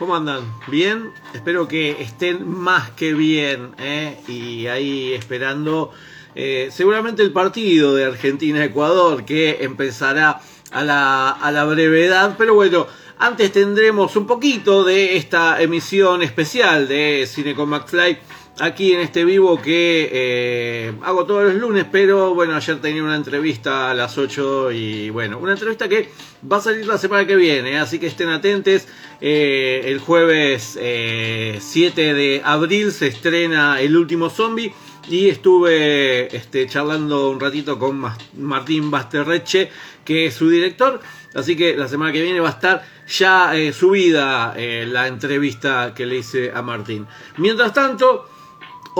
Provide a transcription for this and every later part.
¿Cómo andan? ¿Bien? Espero que estén más que bien ¿eh? y ahí esperando eh, seguramente el partido de Argentina-Ecuador que empezará a la, a la brevedad, pero bueno, antes tendremos un poquito de esta emisión especial de Cine con aquí en este vivo que eh, hago todos los lunes, pero bueno, ayer tenía una entrevista a las 8 y bueno, una entrevista que va a salir la semana que viene, así que estén atentos. Eh, el jueves 7 eh, de abril se estrena El último zombie y estuve este, charlando un ratito con Martín Basterreche, que es su director. Así que la semana que viene va a estar ya eh, subida la entrevista que le hice a Martín. Mientras tanto,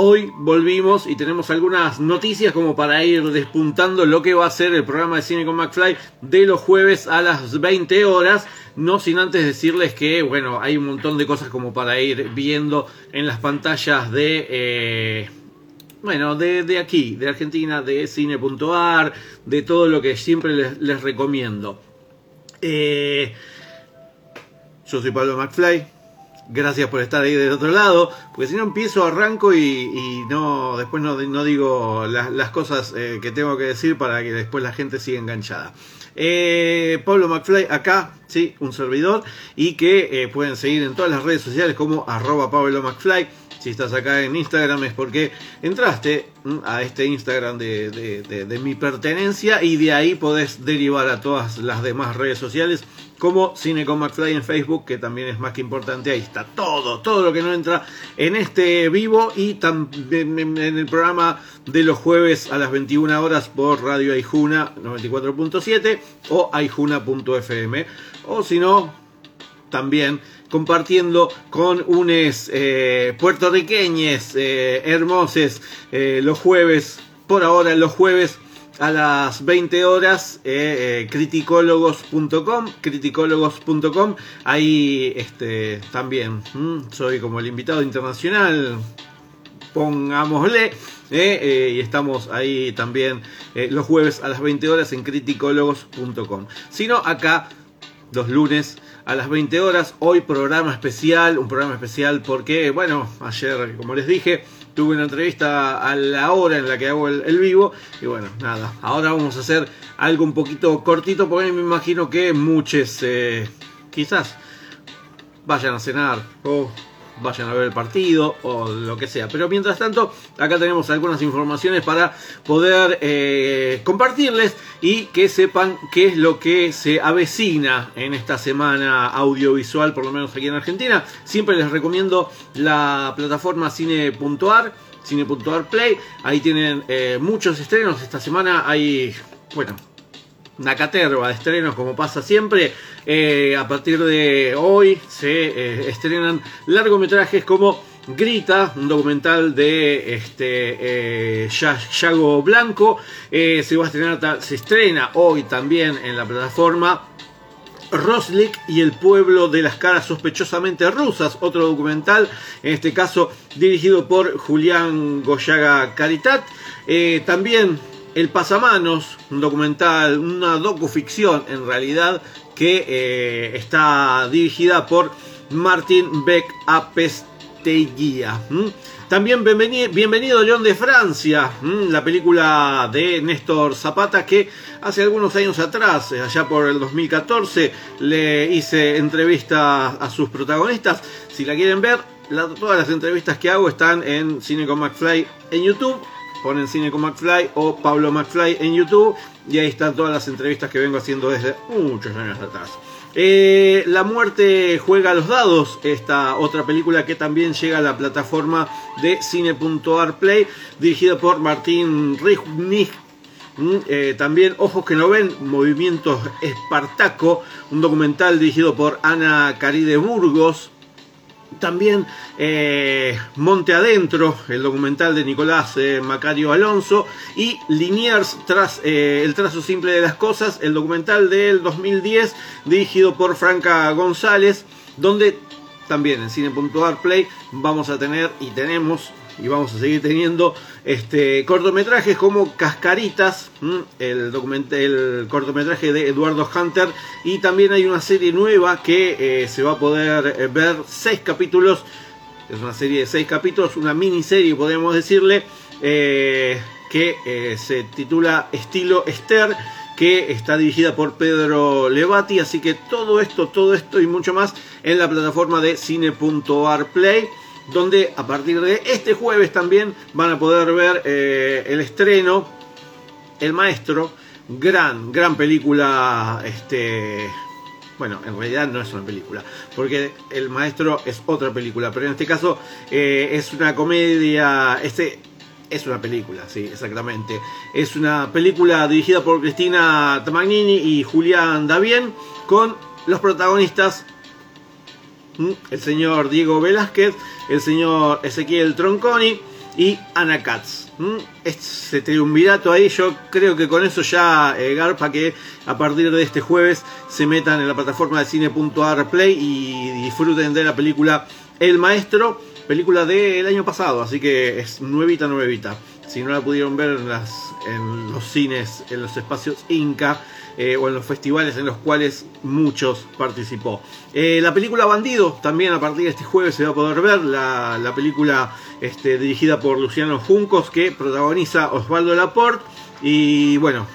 Hoy volvimos y tenemos algunas noticias como para ir despuntando lo que va a ser el programa de cine con McFly de los jueves a las 20 horas. No sin antes decirles que, bueno, hay un montón de cosas como para ir viendo en las pantallas de, eh, bueno, de, aquí, de Argentina, de cine.ar, de todo lo que siempre les, recomiendo. Eh, yo soy Pablo McFly gracias por estar ahí del otro lado, porque si no empiezo, arranco y, no después no, digo las, cosas eh, que tengo que decir para que después la gente siga enganchada. Eh, Pablo McFly acá, sí, un servidor, y que eh, pueden seguir en todas las redes sociales como arroba Pablo McFly. Si estás acá en Instagram es porque entraste mm, a este Instagram de mi pertenencia y de ahí podés derivar a todas las demás redes sociales como Cine con en Facebook, que también es más que importante. Ahí está todo, todo lo que no entra en este vivo y también en el programa de los jueves a las 21 horas por Radio Aijuna 94.7 o aijuna.fm. O si no, también compartiendo con unos eh, puertorriqueños eh, hermosos eh, los jueves, por ahora los jueves a las 20 horas eh, eh, criticólogos.com criticólogos.com ahí este también soy como el invitado internacional pongámosle eh, y estamos ahí también los jueves a las 20 horas en criticólogos.com sino acá los lunes a las 20 horas hoy programa especial un programa especial porque bueno ayer como les dije tuve una entrevista a la hora en la que hago el, vivo. Y bueno, nada, ahora vamos a hacer algo un poquito cortito porque me imagino que muchos eh, quizás vayan a cenar o vayan a ver el partido o lo que sea. Pero mientras tanto, acá tenemos algunas informaciones para poder eh, compartirles y que sepan qué es lo que se avecina en esta semana audiovisual, por lo menos aquí en Argentina. Siempre les recomiendo la plataforma cine.ar, cine.ar Play. Ahí tienen eh, muchos estrenos. Esta semana hay, bueno, una caterva de estrenos como pasa siempre. Eh, a partir de hoy se eh, estrenan largometrajes como Grita, un documental de este eh, Yago Blanco. se va a estrenar, se estrena hoy también en la plataforma. Roslik y el pueblo de las caras sospechosamente rusas, otro documental, en este caso dirigido por Julián Goyaga Caritat. también el Pasamanos, un documental, una docuficción en realidad, que eh, está dirigida por Martin Beck Apesteguía. También bienvenido, bienvenido León de Francia, la película de Néstor Zapata que hace algunos años atrás, eh, allá por el 2014, le hice entrevista a sus protagonistas. Si la quieren ver, todas las entrevistas que hago están en Cine con McFly en YouTube ponen Cine con McFly o Pablo McFly en YouTube y ahí están todas las entrevistas que vengo haciendo desde muchos años atrás. Eh, la muerte juega a los dados, esta otra película que también llega a la plataforma de cine.ar Play, dirigida por Martín Rignig. Mm, eh, también Ojos que no ven, Movimientos Espartaco, un documental dirigido por Ana Caride Burgos. También eh, Monte Adentro, el documental de Nicolás eh, Macario Alonso. Y Liniers, tras eh, el trazo simple de las cosas, el documental del 2010, dirigido por Franca González, donde también en Cine.ar Play vamos a tener y tenemos y vamos a seguir teniendo este cortometrajes como Cascaritas, el, el cortometraje de Eduardo Hunter y también hay una serie nueva que eh, se va a poder eh, ver seis capítulos, es una serie de seis capítulos, una miniserie podemos decirle, eh, que se titula Estilo Esther que está dirigida por Pedro Levati, así que todo esto, todo esto y mucho más en la plataforma de cine.ar play donde a partir de este jueves también van a poder ver eh, el estreno El Maestro, gran, gran película, este, bueno, en realidad no es una película, porque El Maestro es otra película, pero en este caso eh, es una comedia, este es una película, sí, exactamente. Es una película dirigida por Cristina Tamagnini y Julián Davien, con los protagonistas el señor Diego Velázquez, el señor Ezequiel Tronconi y Ana Katz. Este triunvirato ahí, yo creo que con eso ya eh, Garpa que a partir de este jueves se metan en la plataforma de cine.ar play y disfruten de la película El Maestro, película del año pasado, así que es nuevita, nuevita. Si no la pudieron ver en, las, en los cines, en los espacios Inca, eh, o en los festivales en los cuales muchos participó. Eh, la película Bandido también a partir de este jueves se va a poder ver, la, película este, dirigida por Luciano Juncos que protagoniza Osvaldo Laporte y bueno,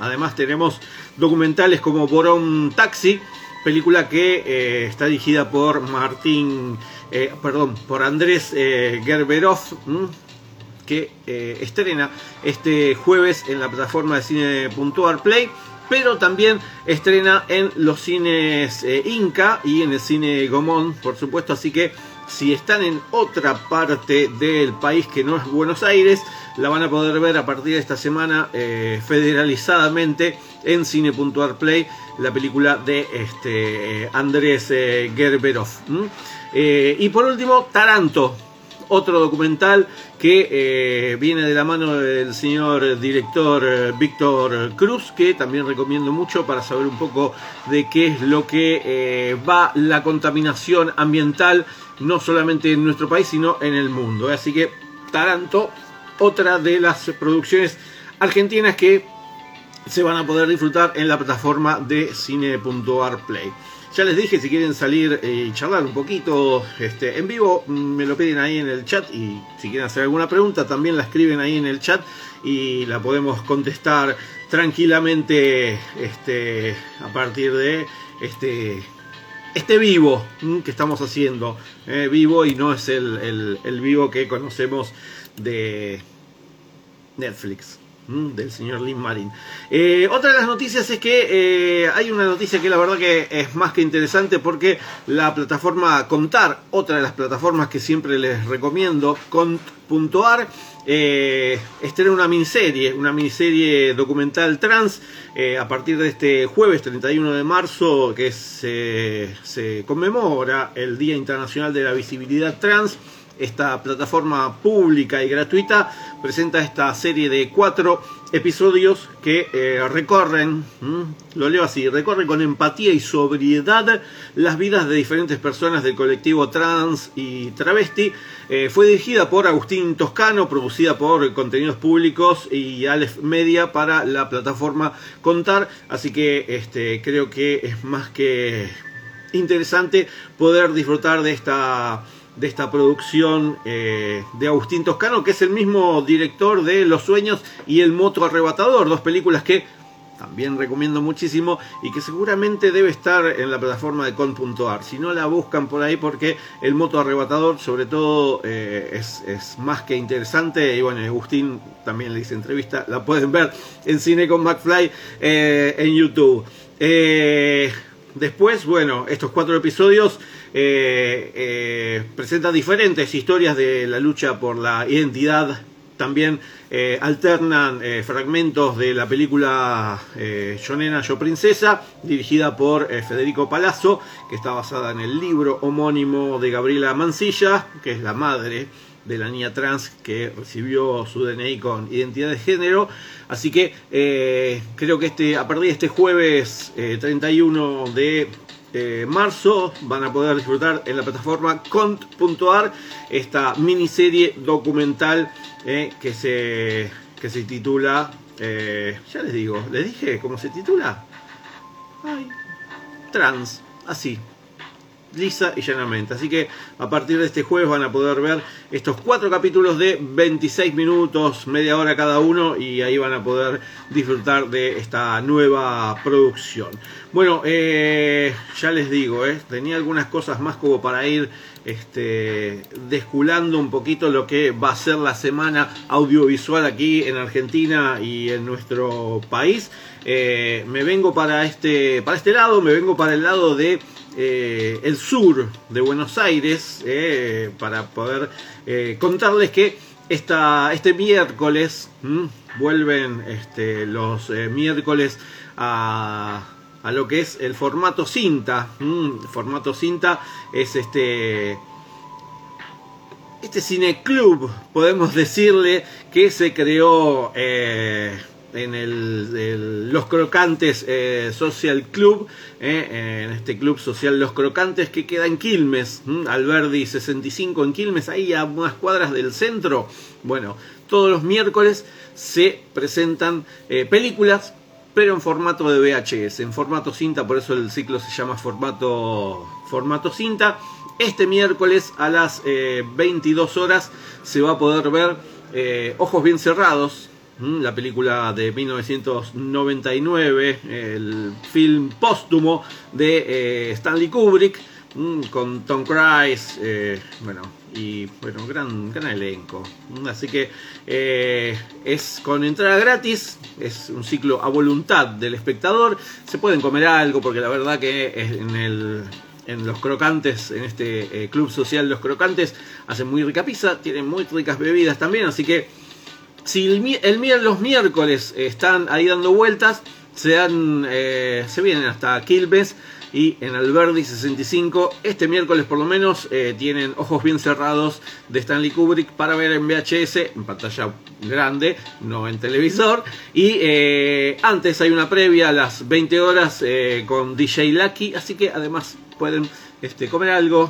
además tenemos documentales como Borón Taxi, película que eh, está dirigida por Martín, perdón, por Andrés Gerberov, que estrena este jueves en la plataforma de cine Puntual Play pero también estrena en los cines eh, Inca y en el cine Gomón, por supuesto, así que si están en otra parte del país que no es Buenos Aires, la van a poder ver a partir de esta semana eh, federalizadamente en Cine Play, la película de este, Andrés eh, Gerberov. y por último, Taranto, otro documental que eh, viene de la mano del señor director eh, Víctor Cruz, que también recomiendo mucho para saber un poco de qué es lo que eh, va la contaminación ambiental, no solamente en nuestro país, sino en el mundo. Así que Taranto, otra de las producciones argentinas que se van a poder disfrutar en la plataforma de cine.ar play. Ya les dije, si quieren salir y charlar un poquito este, en vivo, mm, me lo piden ahí en el chat y si quieren hacer alguna pregunta, también la escriben ahí en el chat y la podemos contestar tranquilamente este, a partir de este, este vivo mm, que estamos haciendo. Eh, vivo y no es el, el vivo que conocemos de Netflix. Mm, del señor Lin Marin. Eh, otra de las noticias es que eh, hay una noticia que la verdad que es más que interesante porque la plataforma Contar, otra de las plataformas que siempre les recomiendo, Cont.ar, eh, estrena una miniserie, una miniserie documental trans a partir de este jueves 31 de marzo que se conmemora el Día Internacional de la Visibilidad Trans esta plataforma pública y gratuita presenta esta serie de cuatro episodios que eh, recorren, lo leo así, recorren con empatía y sobriedad las vidas de diferentes personas del colectivo trans y travesti. Eh, fue dirigida por Agustín Toscano, producida por Contenidos Públicos y Aleph Media para la plataforma Contar, así que este, creo que es más que interesante poder disfrutar de esta de esta producción eh, de Agustín Toscano, que es el mismo director de Los Sueños y El Moto Arrebatador, dos películas que también recomiendo muchísimo y que seguramente debe estar en la plataforma de con.ar. Si no la buscan por ahí porque el moto arrebatador sobre todo eh, es, más que interesante y bueno, Agustín también le hice entrevista, la pueden ver en Cine con McFly eh, en YouTube. después, bueno, estos cuatro episodios eh, eh, presenta diferentes historias de la lucha por la identidad también eh, alternan fragmentos de la película Yo Nena, Yo Princesa, dirigida por Federico Palazzo, que está basada en el libro homónimo de Gabriela Mancilla, que es la madre de la niña trans que recibió su DNI con identidad de género. Así que creo que este, a partir de este jueves 31 de marzo van a poder disfrutar en la plataforma cont.ar esta miniserie documental eh, que, se, que se titula, eh, ya les digo, les dije cómo se titula. Trans, así, lisa y llanamente. Así que a partir de este jueves van a poder ver estos cuatro capítulos de 26 minutos, media hora cada uno, y ahí van a poder disfrutar de esta nueva producción. Bueno, eh, ya les digo, eh, tenía algunas cosas más como para ir este, desculando un poquito lo que va a ser la semana audiovisual aquí en Argentina y en nuestro país. Eh, me vengo para este, para este lado, me vengo para el lado de eh, el sur de Buenos Aires eh, para poder eh, contarles que esta, este miércoles vuelven este, los miércoles a, a, lo que es el formato cinta. formato cinta es este este cineclub, podemos decirle, que se creó en el, Los Crocantes eh, Social Club, eh, en este club social Los Crocantes que queda en Quilmes, Alberdi 65 en Quilmes, ahí a unas cuadras del centro. Bueno, todos los miércoles se presentan eh, películas, pero en formato de VHS, en formato cinta, por eso el ciclo se llama formato, formato cinta. Este miércoles a las 22 horas se va a poder ver Ojos Bien Cerrados, la película de 1999, el film póstumo de eh, Stanley Kubrick, con Tom Cruise, eh, bueno, y bueno, gran, gran elenco. Así que eh, es con entrada gratis, es un ciclo a voluntad del espectador. Se pueden comer algo, porque la verdad que en el en los crocantes, en este club social Los Crocantes, hacen muy rica pizza, tienen muy ricas bebidas también, así que si el, los miércoles están ahí dando vueltas, se, dan, eh, se vienen hasta Quilmes y en Alberdi 65. Este miércoles por lo menos eh, tienen ojos bien cerrados de Stanley Kubrick para ver en VHS, en pantalla grande, no en televisor. Y eh, antes hay una previa a las 20 horas con DJ Lucky, así que además pueden este, comer algo,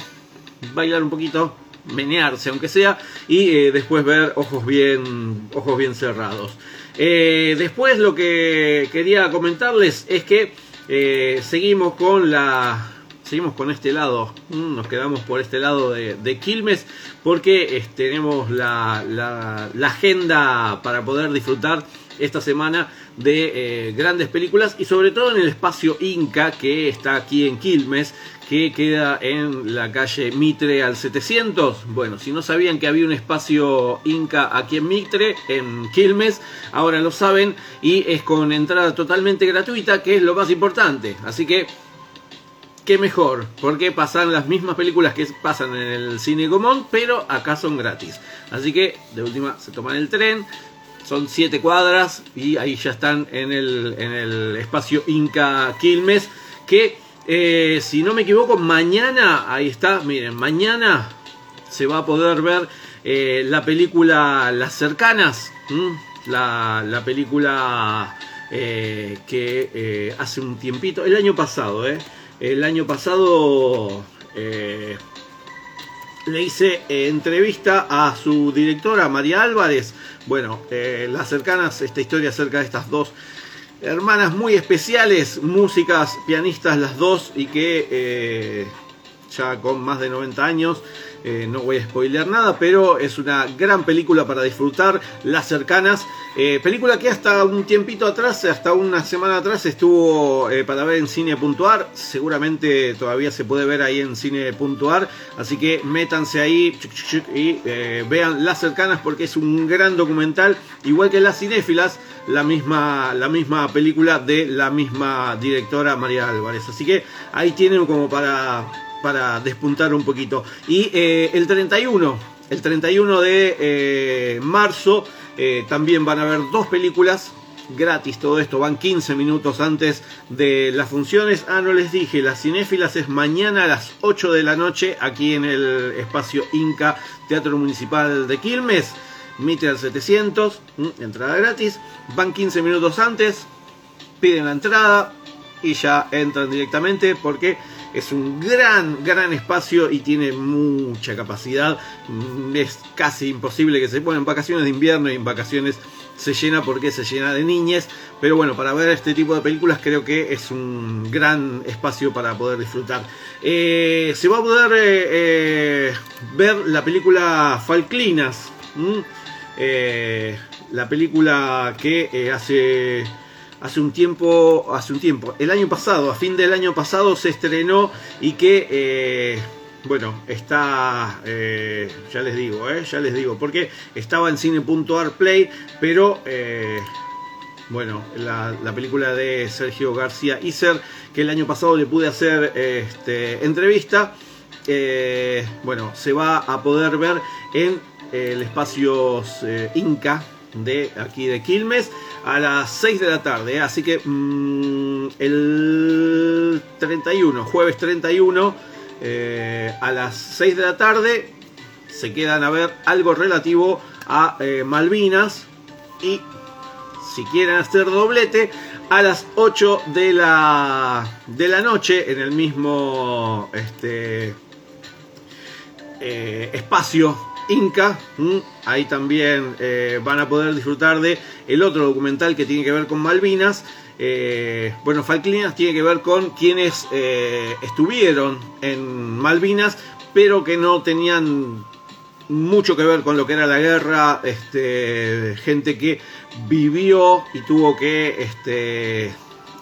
bailar un poquito menearse aunque sea y eh, después ver ojos bien ojos bien cerrados. Eh, después lo que quería comentarles es que eh, seguimos con la seguimos con este lado mm, nos quedamos por este lado de, Quilmes porque tenemos la, la, agenda para poder disfrutar esta semana de grandes películas y sobre todo en el espacio Inca que está aquí en Quilmes que queda en la calle Mitre al 700. Bueno, si no sabían que había un espacio Inca aquí en Mitre, en Quilmes, ahora lo saben y es con entrada totalmente gratuita, que es lo más importante. Así que, qué mejor, porque pasan las mismas películas que pasan en el cine común, pero acá son gratis. Así que, de última, se toman el tren, son siete cuadras y ahí ya están en el, en el espacio Inca Quilmes, que eh, si no me equivoco, mañana, ahí está, miren, mañana se va a poder ver eh, la película Las Cercanas, la, película eh, que hace un tiempito, el año pasado, el año pasado le hice entrevista a su directora María Álvarez. Bueno, Las Cercanas, esta historia acerca de estas dos hermanas muy especiales, músicas, pianistas las dos y que eh, ya con más de 90 años eh, no voy a spoilear nada, pero es una gran película para disfrutar, Las Cercanas, eh, película que hasta un tiempito atrás, hasta una semana atrás estuvo eh, para ver en cine.ar, seguramente todavía se puede ver ahí en cine.ar, así que métanse ahí y vean Las Cercanas porque es un gran documental, igual que Las Cinéfilas, la misma, la misma película de la misma directora María Álvarez, así que ahí tienen como para para despuntar un poquito. Y eh, el 31, El 31 de marzo también van a haber dos películas gratis todo esto, van 15 minutos antes de las funciones. Ah, no les dije, las cinéfilas es mañana a las 8 de la noche aquí en el espacio Inca Teatro Municipal de Quilmes. Mite al 700, entrada gratis. Van 15 minutos antes, piden la entrada y ya entran directamente porque es un gran, gran espacio y tiene mucha capacidad. Es casi imposible que se pongan en vacaciones de invierno y en vacaciones se llena porque se llena de niñes. Pero bueno, para ver este tipo de películas creo que es un gran espacio para poder disfrutar. Eh, se va a poder eh, eh, ver la película Falclinas. la película que hace hace un tiempo, hace un tiempo, el año pasado, a fin del año pasado se estrenó y que bueno, está, eh, ya les digo, eh, ya les digo, porque estaba en cine.ar play, pero eh, bueno, la, película de Sergio García Iser, que el año pasado le pude hacer este, entrevista, bueno, se va a poder ver en el espacio Inca de aquí de Quilmes a las 6 de la tarde, así que mm, el 31, jueves 31, eh, a las 6 de la tarde se quedan a ver algo relativo a eh, Malvinas. Y si quieren hacer doblete a las 8 de la, de la noche en el mismo este, eh, espacio Inca. Ahí también van a poder disfrutar de el otro documental que tiene que ver con Malvinas eh, bueno, Falklands tiene que ver con quienes eh, estuvieron en Malvinas, pero que no tenían mucho que ver con lo que era la guerra, este, gente que vivió y tuvo que este,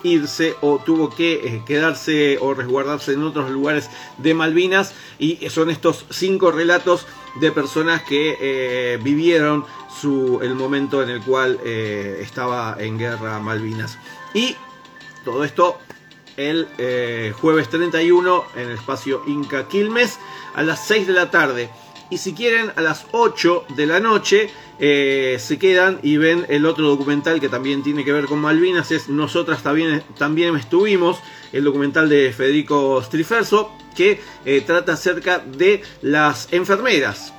irse o tuvo que eh, quedarse o resguardarse en otros lugares de Malvinas y son estos cinco relatos de personas que vivieron su, el momento en el cual estaba en guerra Malvinas. Y todo esto el eh, jueves 31 en el espacio Inca Quilmes a las 6 de la tarde. Y si quieren, a las 8 de la noche eh, se quedan y ven el otro documental que también tiene que ver con Malvinas. Es Nosotras también, también estuvimos, el documental de Federico Striferso, que eh, trata acerca de las enfermeras.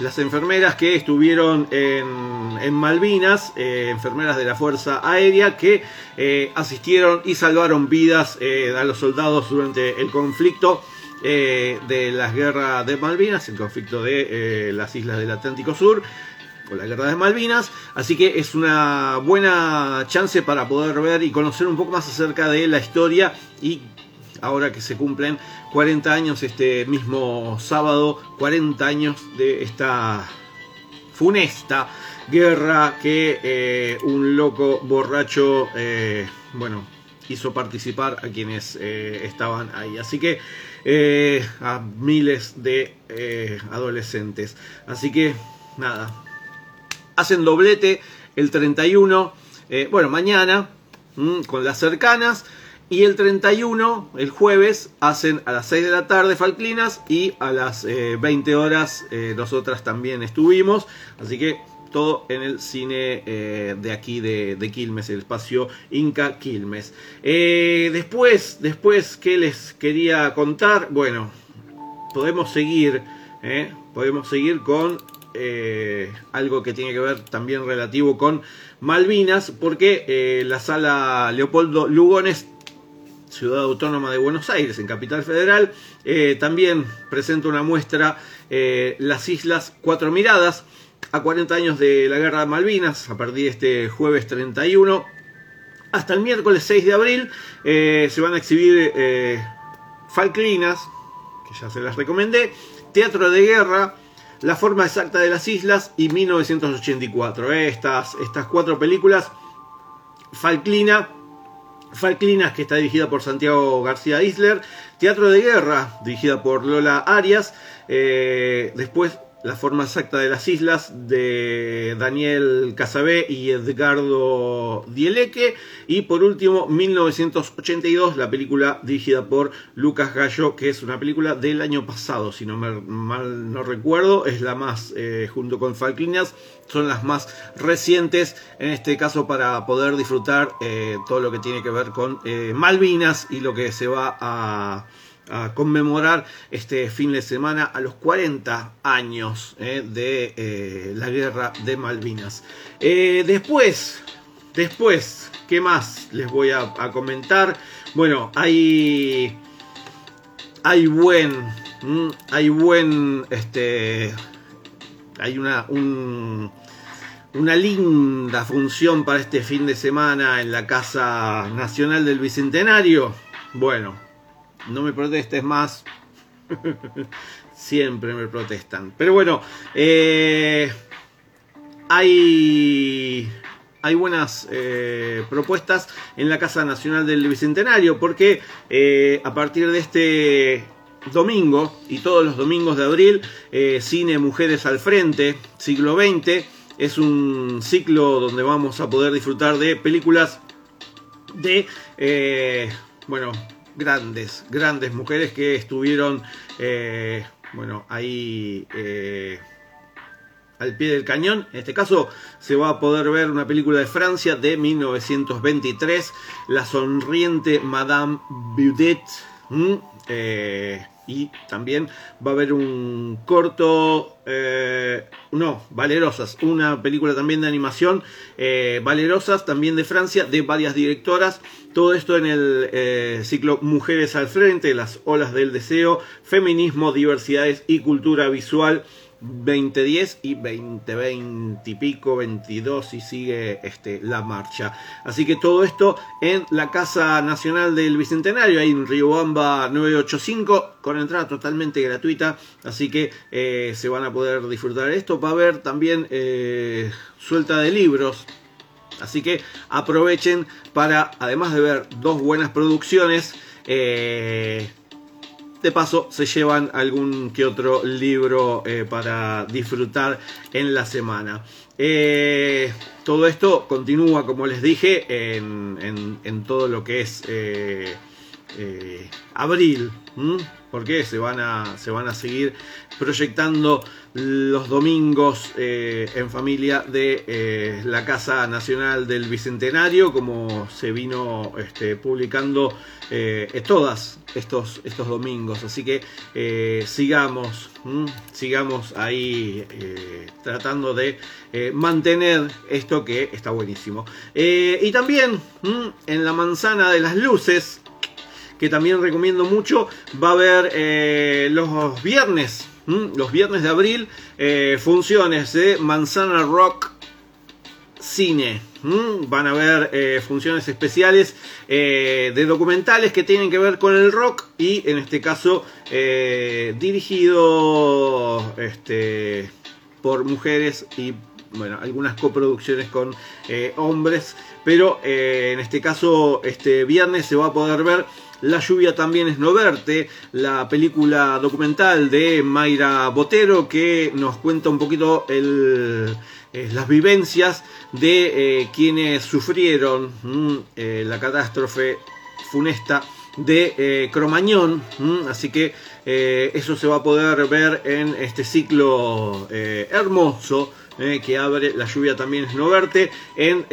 Las enfermeras que estuvieron en, Malvinas, eh, enfermeras de la Fuerza Aérea, que asistieron y salvaron vidas a los soldados durante el conflicto de las guerras de Malvinas, el conflicto de las islas del Atlántico Sur o la guerra de Malvinas. Así que es una buena chance para poder ver y conocer un poco más acerca de la historia y ahora que se cumplen 40 años este mismo sábado, 40 años de esta funesta guerra que eh, un loco borracho, eh, bueno, hizo participar a quienes eh, estaban ahí. Así que a miles de adolescentes. Así que nada, hacen doblete el 31, bueno, mañana, mm, con las cercanas. Y el 31, el jueves, hacen a las 6 de la tarde Falclinas y a las 20 eh, horas eh, nosotras también estuvimos. Así que todo en el cine eh, de aquí de, Quilmes, el espacio Inca Quilmes. después, después, ¿qué les quería contar? Bueno, podemos seguir, podemos seguir con algo que tiene que ver también relativo con Malvinas, porque la sala Leopoldo Lugones Ciudad Autónoma de Buenos Aires, en Capital Federal. Eh, también presenta una muestra eh, Las Islas Cuatro Miradas, a 40 años de la Guerra de Malvinas, a partir de este jueves 31. Hasta el miércoles 6 de abril eh, se van a exhibir Falklinas, que ya se las recomendé, Teatro de Guerra, La forma exacta de las islas y 1984. Estas, estas cuatro películas, Falklina, Falklinas, que está dirigida por Santiago García Isler. Teatro de Guerra, dirigida por Lola Arias. Eh, después la forma exacta de las islas de Daniel Casabé y Edgardo Dieleque. Y por último, 1982, la película dirigida por Lucas Gallo, que es una película del año pasado, si no me, mal no recuerdo. Es la más, eh, junto con Falklinas, son las más recientes, en este caso para poder disfrutar eh, todo lo que tiene que ver con eh, Malvinas y lo que se va a a conmemorar este fin de semana a los 40 años eh, de eh, la guerra de Malvinas. Eh, después, después, ¿qué más les voy a, comentar? Bueno, hay, hay buen, hay buen, este, hay una, una linda función para este fin de semana en la Casa Nacional del Bicentenario. Bueno, no me protestes más. Siempre me protestan. Pero bueno, eh, hay, hay buenas eh, propuestas en la Casa Nacional del Bicentenario, porque eh, a partir de este domingo y todos los domingos de abril, Cine Mujeres al Frente, siglo XX, es un ciclo donde vamos a poder disfrutar de películas de, bueno, grandes, grandes mujeres que estuvieron, eh, bueno, ahí eh, al pie del cañón. En este caso se va a poder ver una película de Francia de 1923, La sonriente Madame Baudet. Eh, y también va a haber un corto, eh, no, Valerosas, una película también de animación, eh, Valerosas, también de Francia, de varias directoras. Todo esto en el ciclo Mujeres al Frente, las olas del deseo, feminismo, diversidades y cultura visual 2010 y 2020 y pico, 22 y sigue este, la marcha. Así que todo esto en la Casa Nacional del Bicentenario, ahí en Riobamba 985, con entrada totalmente gratuita. Así que eh, se van a poder disfrutar esto. Va a haber también eh, suelta de libros. Así que aprovechen para, además de ver dos buenas producciones, eh, de paso se llevan algún que otro libro eh, para disfrutar en la semana. Eh, todo esto continúa, como les dije, en, todo lo que es eh, abril, porque se van, a, se van a seguir proyectando los domingos en familia de la Casa Nacional del Bicentenario, como se vino este, publicando todas estos, estos domingos. Así que eh, sigamos, sigamos ahí eh, tratando de eh, mantener esto que está buenísimo. y también en la manzana de las luces, que también recomiendo mucho, va a haber los viernes, los viernes de abril, funciones de Manzana Rock Cine. Van a ver eh, funciones especiales eh, de documentales que tienen que ver con el rock y en este caso eh, dirigido este, por mujeres y bueno, algunas coproducciones con hombres, pero en este caso este viernes se va a poder ver La lluvia también es no verte, la película documental de Mayra Botero que nos cuenta un poquito eh, las vivencias de eh, quienes sufrieron mm, eh, la catástrofe funesta de Cromañón. Mm, así que eso se va a poder ver en este ciclo hermoso. Que abre La lluvia también es no verte en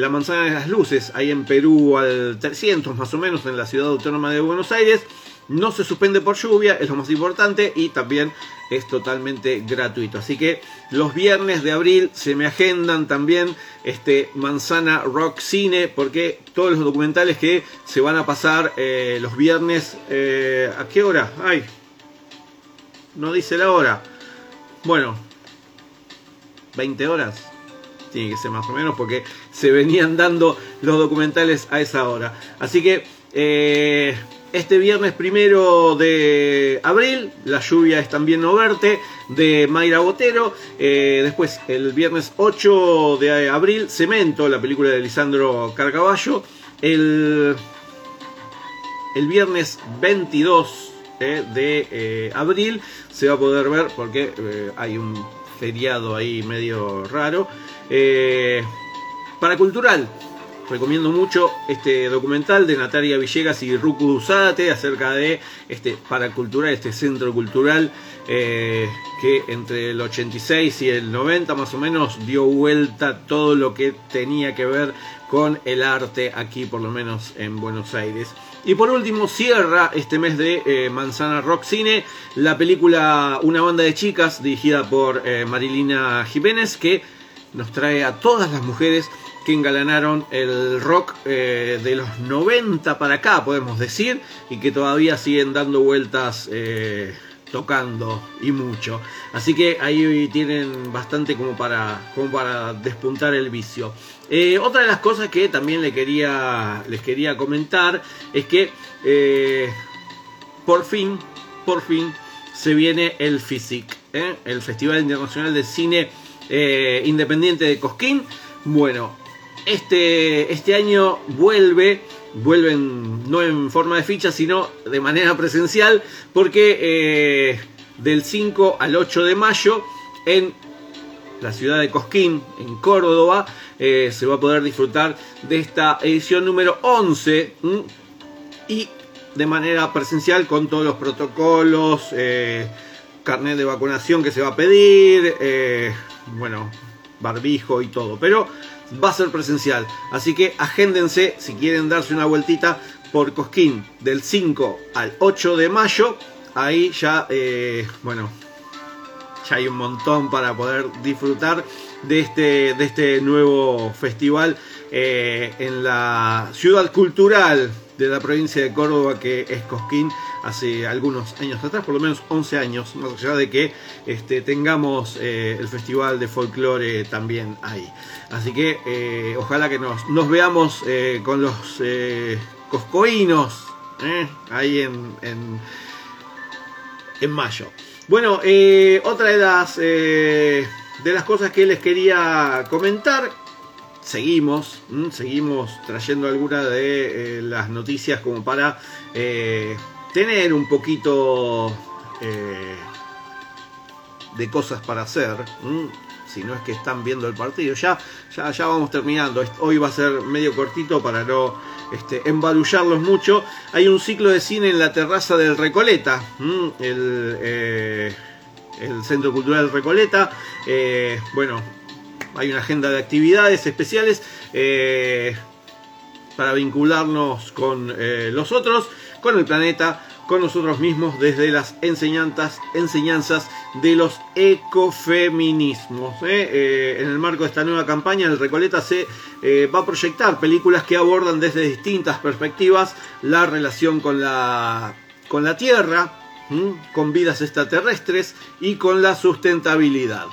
La manzana de las luces, ahí en Perú al 300 más o menos, en la ciudad autónoma de Buenos Aires. No se suspende por lluvia, es lo más importante, y también es totalmente gratuito. Así que los viernes de abril se me agendan también este Manzana Rock Cine, porque todos los documentales que se van a pasar eh, los viernes, eh, ¿a qué hora? Ay, no dice la hora. Bueno, 20 horas. Tiene que ser más o menos porque se venían dando los documentales a esa hora. Así que eh, este viernes primero de abril, La lluvia es también no verte, de Mayra Botero. Eh, después, el viernes 8 de abril, Cemento, la película de Lisandro Carcaballo. El, el viernes 22 de abril se va a poder ver porque hay un feriado ahí medio raro. para cultural, recomiendo mucho este documental de Natalia Villegas y Ruku Zárate acerca de este paracultural, este centro cultural eh, que entre el 86 y el 90 más o menos dio vuelta todo lo que tenía que ver con el arte aquí por lo menos en Buenos Aires. Y por último cierra este mes de eh, Manzana Rock Cine la película Una banda de chicas dirigida por eh, Marilina Jiménez que nos trae a todas las mujeres que engalanaron el rock eh, de los 90 para acá, podemos decir, y que todavía siguen dando vueltas tocando y mucho. Así que ahí tienen bastante como para, como para despuntar el vicio. Eh, otra de las cosas que también le quería, les quería comentar es que por fin, por fin, se viene el FISIC, el Festival Internacional de Cine Independiente de Cosquín. Bueno, este, este año vuelve, vuelven no en forma de ficha, sino de manera presencial, porque eh, del 5 al 8 de mayo en la ciudad de Cosquín, en Córdoba, eh, se va a poder disfrutar de esta edición número 11 y de manera presencial con todos los protocolos, eh, carnet de vacunación que se va a pedir, bueno, barbijo y todo. Pero va a ser presencial. Así que agéndense si quieren darse una vueltita por Cosquín del 5 al 8 de mayo. Ahí ya, eh, bueno, hay un montón para poder disfrutar de este, de este nuevo festival eh, en la ciudad cultural de la provincia de Córdoba que es Cosquín hace algunos años atrás, por lo menos 11 años, más allá de que este, tengamos eh, el festival de folclore también ahí. Así que eh, ojalá que nos, nos veamos con los coscoínos ahí en, en, en, mayo. Bueno, otra de las, de las cosas que les quería comentar seguimos, seguimos trayendo algunas de eh, las noticias como para eh, tener un poquito eh, de cosas para hacer. Si no es que están viendo el partido, ya, ya, ya vamos terminando. Hoy va a ser medio cortito para no este, embarullarlos mucho. Hay un ciclo de cine en la terraza del Recoleta, el, el Centro Cultural Recoleta. bueno, hay una agenda de actividades especiales eh, para vincularnos con eh, los otros, con el planeta, con nosotros mismos desde las enseñanzas, enseñanzas de los ecofeminismos. ¿eh? en el marco de esta nueva campaña, el Recoleta se va a proyectar películas que abordan desde distintas perspectivas la relación con la, con la Tierra, con vidas extraterrestres y con la sustentabilidad.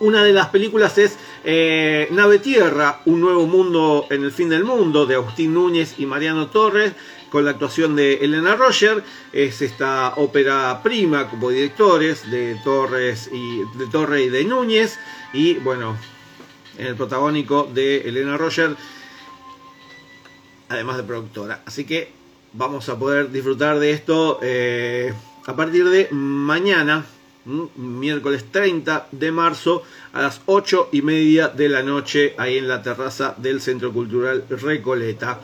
Una de las películas es eh, Nave Tierra, Un nuevo mundo en el fin del mundo, de Agustín Núñez y Mariano Torres, con la actuación de Elena Roger. Es esta ópera prima como directores de Torres y de Torre y de Núñez. Y bueno, en el protagónico de Elena Roger, además de productora. Así que vamos a poder disfrutar de esto eh, a partir de mañana miércoles 30 de marzo a las 8 y media de la noche ahí en la terraza del Centro Cultural Recoleta.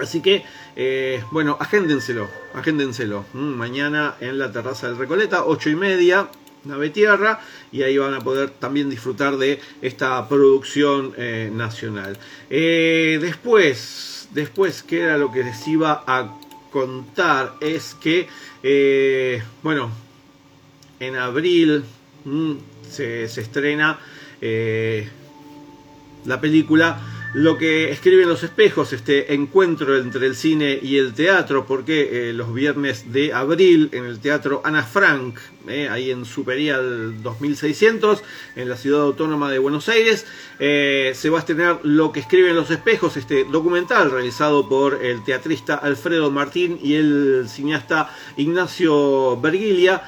Así que, eh, bueno, agéndenselo, agéndenselo. mañana en la terraza del Recoleta, 8 y media, nave tierra, y ahí van a poder también disfrutar de esta producción eh, nacional. Eh, después, después, ¿qué era lo que les iba a contar? Es que, bueno, en abril mm, se, estrena la película Lo que escriben los espejos, este encuentro entre el cine y el teatro, porque eh, los viernes de abril en el Teatro Ana Frank, eh, ahí en Superial 2600, en la ciudad autónoma de Buenos Aires, se va a estrenar Lo que escriben los espejos, este documental realizado por el teatrista Alfredo Martín y el cineasta Ignacio Bergilia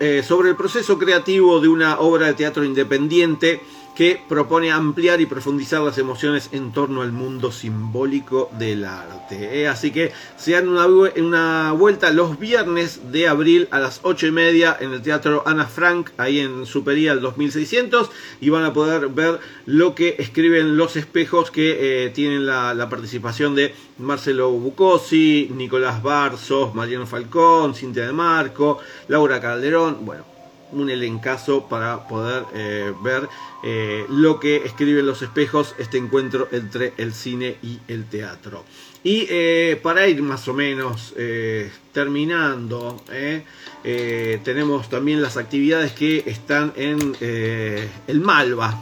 eh, sobre el proceso creativo de una obra de teatro independiente que propone ampliar y profundizar las emociones en torno al mundo simbólico del arte. ¿eh? Así que se dan una, vuelta los viernes de abril a las 8 y media en el Teatro Ana Frank, ahí en Supería al 2600, y van a poder ver lo que escriben los espejos que eh, tienen la, la, participación de Marcelo Bucosi, Nicolás Barzos, Mariano Falcón, Cintia de Marco, Laura Calderón, bueno, un elencazo para poder eh, ver eh, lo que escriben los espejos, este encuentro entre el cine y el teatro. Y eh, para ir más o menos terminando, tenemos también las actividades que están en el Malva.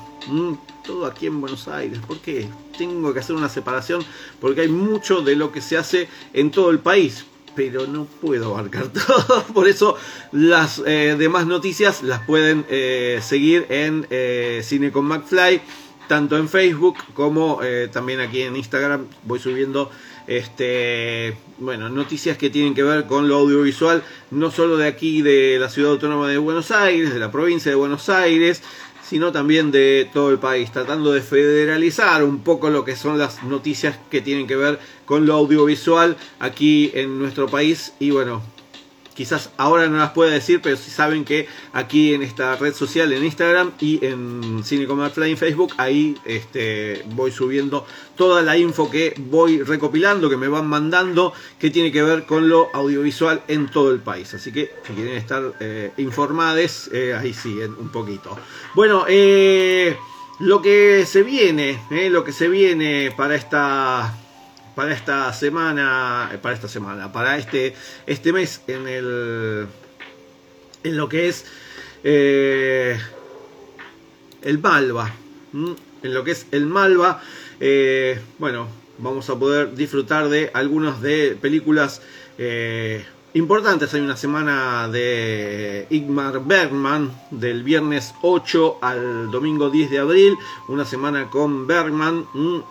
todo aquí en Buenos Aires. ¿Por qué? Tengo que hacer una separación porque hay mucho de lo que se hace en todo el país pero no puedo abarcar todo. Por eso las eh, demás noticias las pueden eh, seguir en eh, Cine con McFly, tanto en Facebook como también aquí en Instagram. Voy subiendo este bueno noticias que tienen que ver con lo audiovisual, no solo de aquí de la ciudad autónoma de Buenos Aires, de la provincia de Buenos Aires, sino también de todo el país, tratando de federalizar un poco lo que son las noticias que tienen que ver con lo audiovisual aquí en nuestro país. Y bueno, quizás ahora no las pueda decir, pero si saben que aquí en esta red social, en Instagram y en Cine en Facebook, ahí este, voy subiendo toda la info que voy recopilando, que me van mandando, que tiene que ver con lo audiovisual en todo el país. Así que si quieren estar eh, informados, eh, ahí siguen un poquito. Bueno, eh, lo que se viene, lo que se viene para esta para esta semana, para esta semana, para este, este mes en el en lo que es eh, el Malva, en lo que es el Malva, eh, bueno, vamos a poder disfrutar de algunas de películas eh, importantes. Hay una semana de Igmar Bergman del viernes 8 al domingo 10 de abril. Una semana con Bergman,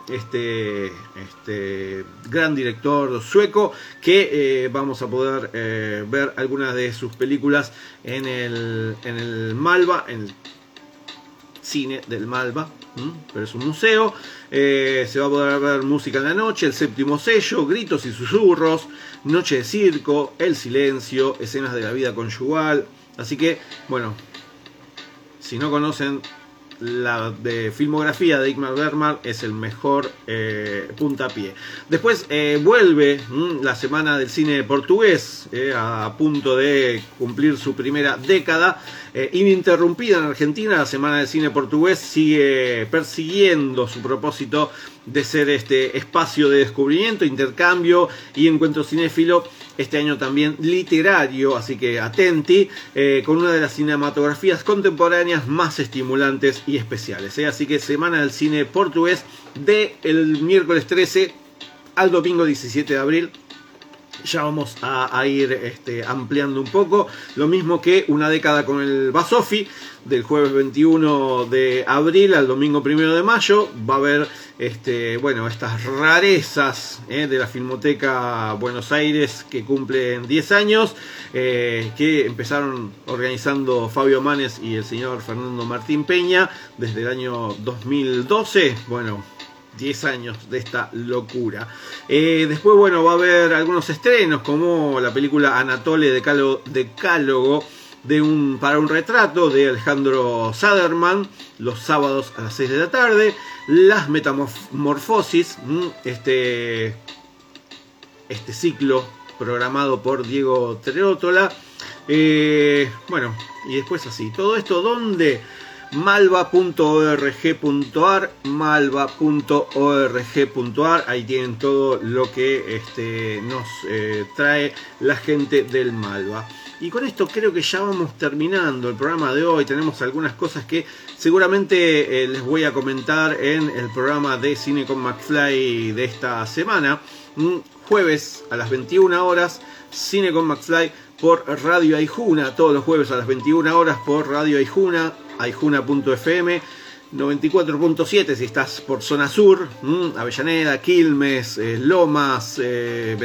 este, este gran director sueco, que eh, vamos a poder eh, ver algunas de sus películas en el, en el Malva, en el cine del Malva, pero es un museo. Eh, se va a poder ver música en la noche, el séptimo sello, gritos y susurros, noche de circo, el silencio, escenas de la vida conyugal. Así que, bueno, si no conocen la de filmografía de Igmar Bergman es el mejor eh, puntapié. Después eh, vuelve la semana del cine portugués, a punto de cumplir su primera década. Ininterrumpida en Argentina, la semana del cine portugués sigue persiguiendo su propósito de ser este espacio de descubrimiento, intercambio y encuentro cinéfilo este año también literario, así que atenti, eh, con una de las cinematografías contemporáneas más estimulantes y especiales. ¿eh? Así que semana del cine portugués de el miércoles 13 al domingo 17 de abril. Ya vamos a, ir este, ampliando un poco. Lo mismo que una década con el Basofi, del jueves 21 de abril al domingo 1 de mayo. Va a haber este, bueno, estas rarezas eh, de la Filmoteca Buenos Aires que cumplen 10 años, eh, que empezaron organizando Fabio Manes y el señor Fernando Martín Peña desde el año 2012. Bueno, 10 años de esta locura. Eh, después, bueno, va a haber algunos estrenos como la película Anatole de un, para un retrato de Alejandro Saderman los sábados a las 6 de la tarde. Las Metamorfosis, este, este ciclo programado por Diego Terótola. Eh, bueno, y después así. Todo esto, ¿dónde? malva.org.ar malva.org.ar ahí tienen todo lo que este, nos eh, trae la gente del Malva y con esto creo que ya vamos terminando el programa de hoy. Tenemos algunas cosas que seguramente eh, les voy a comentar en el programa de Cine con McFly de esta semana. jueves a las 21 horas, Cine con McFly por Radio Aijuna. Todos los jueves a las 21 horas por Radio Aijuna, aijuna.fm. 94.7 si estás por zona sur, Avellaneda, Quilmes, eh, Lomas, eh,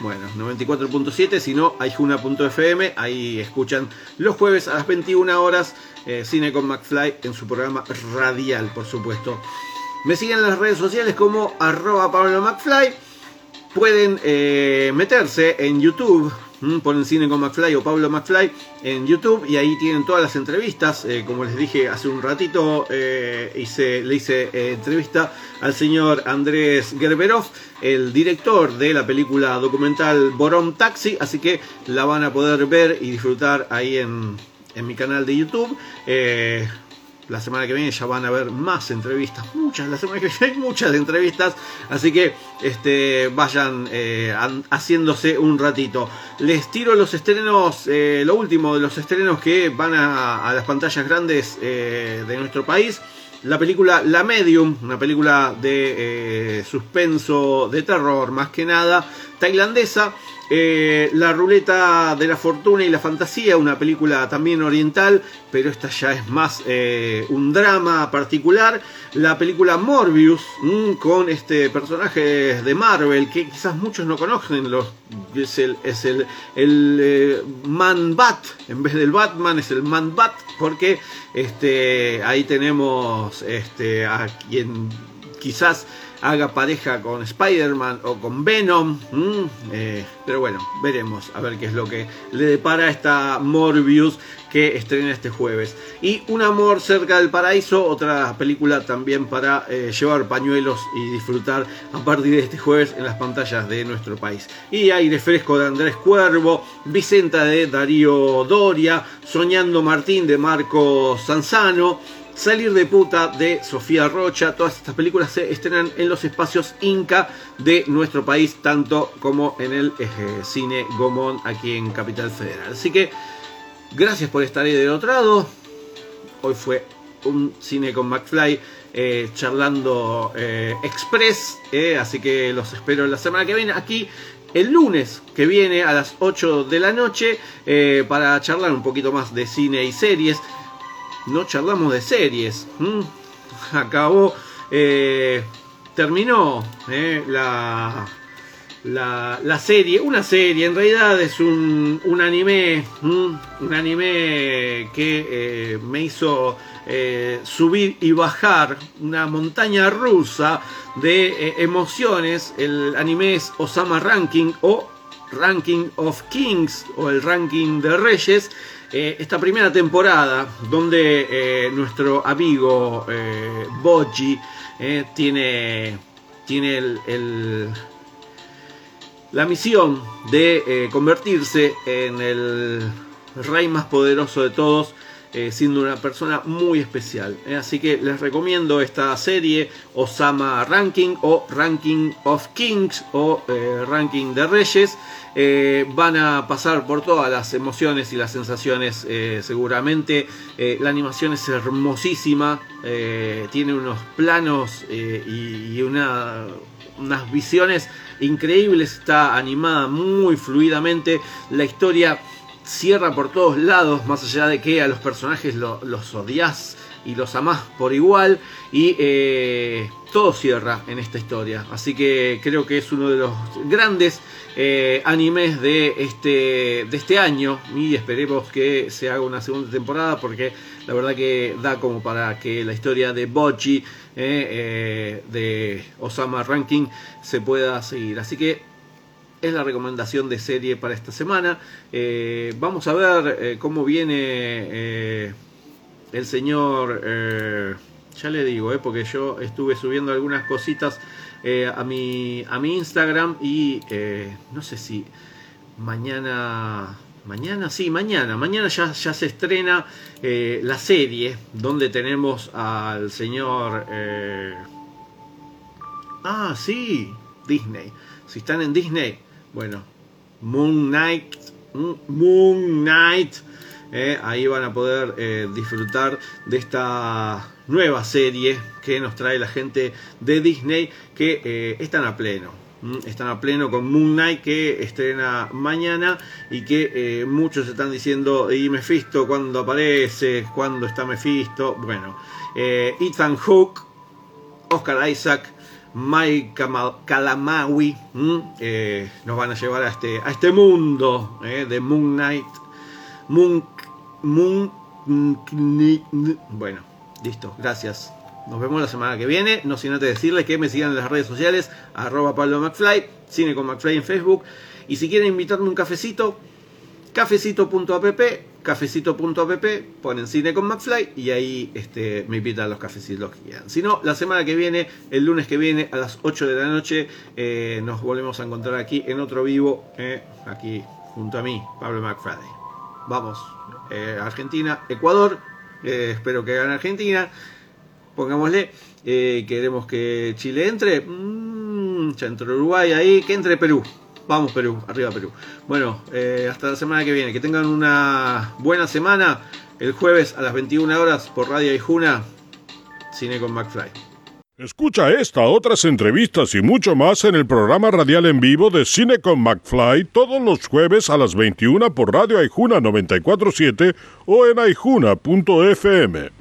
bueno, 94.7, si no, hay Juna.fm, ahí escuchan los jueves a las 21 horas eh, Cine con McFly en su programa radial, por supuesto. Me siguen en las redes sociales como arroba Pablo McFly. Pueden meterse en YouTube, ponen Cine con McFly o Pablo McFly en YouTube y ahí tienen todas las entrevistas. Eh, como les dije hace un ratito, eh, hice, le hice eh, entrevista al señor Andrés Gerberov, el director de la película documental Borom Taxi. Así que la van a poder ver y disfrutar ahí en, en mi canal de YouTube. La semana que viene ya van a ver más entrevistas, muchas, la semana que viene hay muchas entrevistas, así que este, vayan eh, haciéndose un ratito. Les tiro los estrenos, eh, lo último de los estrenos que van a, las pantallas grandes eh, de nuestro país. La película La Medium, una película de suspenso, de terror más que nada, tailandesa. Eh, la ruleta de la fortuna y la fantasía, una película también oriental, pero esta ya es más eh, un drama particular. La película Morbius, mm, con este personaje de Marvel que quizás muchos no conocen, es el, es el, el eh, Man Bat, en vez del Batman es el Man Bat, porque este, ahí tenemos este, a quien quizás haga pareja con Spider-Man o con Venom. Eh, pero bueno, veremos a ver qué es lo que le depara esta Morbius que estrena este jueves. Y Un amor cerca del paraíso, otra película también para eh, llevar pañuelos y disfrutar a partir de este jueves en las pantallas de nuestro país. Y aire fresco de Andrés Cuervo, Vicenta de Darío Doria, Soñando Martín de Marco Sanzano. Salir de puta de Sofía Rocha. Todas estas películas se estrenan en los espacios Inca de nuestro país, tanto como en el eh, cine Gomón aquí en Capital Federal. Así que gracias por estar ahí del otro lado. Hoy fue un cine con McFly eh, charlando eh, express, así que los espero la semana que viene aquí el lunes que viene a las 8 de la noche para charlar un poquito más de cine y series no charlamos de series. Acabó, eh, terminó eh, la, la, serie, una serie, en realidad es un, un anime, un anime que eh, me hizo subir y bajar una montaña rusa de emociones. El anime es Osama Ranking o Ranking of Kings o el Ranking de Reyes. Eh, esta primera temporada donde eh, nuestro amigo eh, eh tiene, tiene el, la misión de convertirse en el rey más poderoso de todos eh, siendo una persona muy especial. ¿eh? Así que les recomiendo esta serie Osama Ranking o Ranking of Kings o eh, Ranking de Reyes. van a pasar por todas las emociones y las sensaciones seguramente. la animación es hermosísima, tiene unos planos y, unas visiones increíbles, está animada muy fluidamente. La historia cierra por todos lados, más allá de que a los personajes los odias y los amás por igual. Y eh, todo cierra en esta historia. Así que creo que es uno de los grandes eh, animes de este, de este año. Y esperemos que se haga una segunda temporada porque la verdad que da como para que la historia de Bochi, eh, de Osama Ranking, se pueda seguir. Así que es la recomendación de serie para esta semana. Eh, vamos a ver eh, cómo viene eh, el señor, ya le digo, porque yo estuve subiendo algunas cositas a, mi, a mi Instagram y no sé si mañana... Mañana, sí, mañana. Mañana ya, ya se estrena la serie donde tenemos al señor... ah, sí, Disney. Si están en Disney, bueno, Moon Knight, Moon Knight, eh, ahí van a poder eh, disfrutar de esta nueva serie que nos trae la gente de Disney que eh, están a pleno. están a pleno con Moon Knight que estrena mañana y que muchos están diciendo, ¿y Mephisto cuándo aparece? ¿Cuándo está Mephisto? Bueno, Ethan Hook, Oscar Isaac, Mike Kalamawi eh, nos van a llevar a este, a este mundo de Moon Knight. Moon, Moon, bueno, listo, gracias. Nos vemos la semana que viene. No sin antes decirles que me sigan en las redes sociales, arroba Pablo McFly, Cine con McFly en Facebook. Y si quieren invitarme un cafecito, cafecito.app, cafecito.app, ponen Cine con McFly y ahí este, me invitan los cafecitos que quieran. Si no, la semana que viene, el lunes que viene a las 8 de la noche, eh, nos volvemos a encontrar aquí en otro vivo, eh, aquí junto a mí, Pablo McFly. Vamos, eh, Argentina, Ecuador, espero que gane Argentina pongámosle, eh, queremos que Chile entre, mmm, ya entró Uruguay ahí, que entre Perú. Vamos Perú, arriba Perú. Bueno, eh, hasta la semana que viene. Que tengan una buena semana. El jueves a las 21 horas por Radio Aijuna, Cine con McFly. Escucha esta, otras entrevistas y mucho más en el programa radial en vivo de Cine con McFly todos los jueves a las 21 por Radio Aijuna 947 o en aijuna.fm.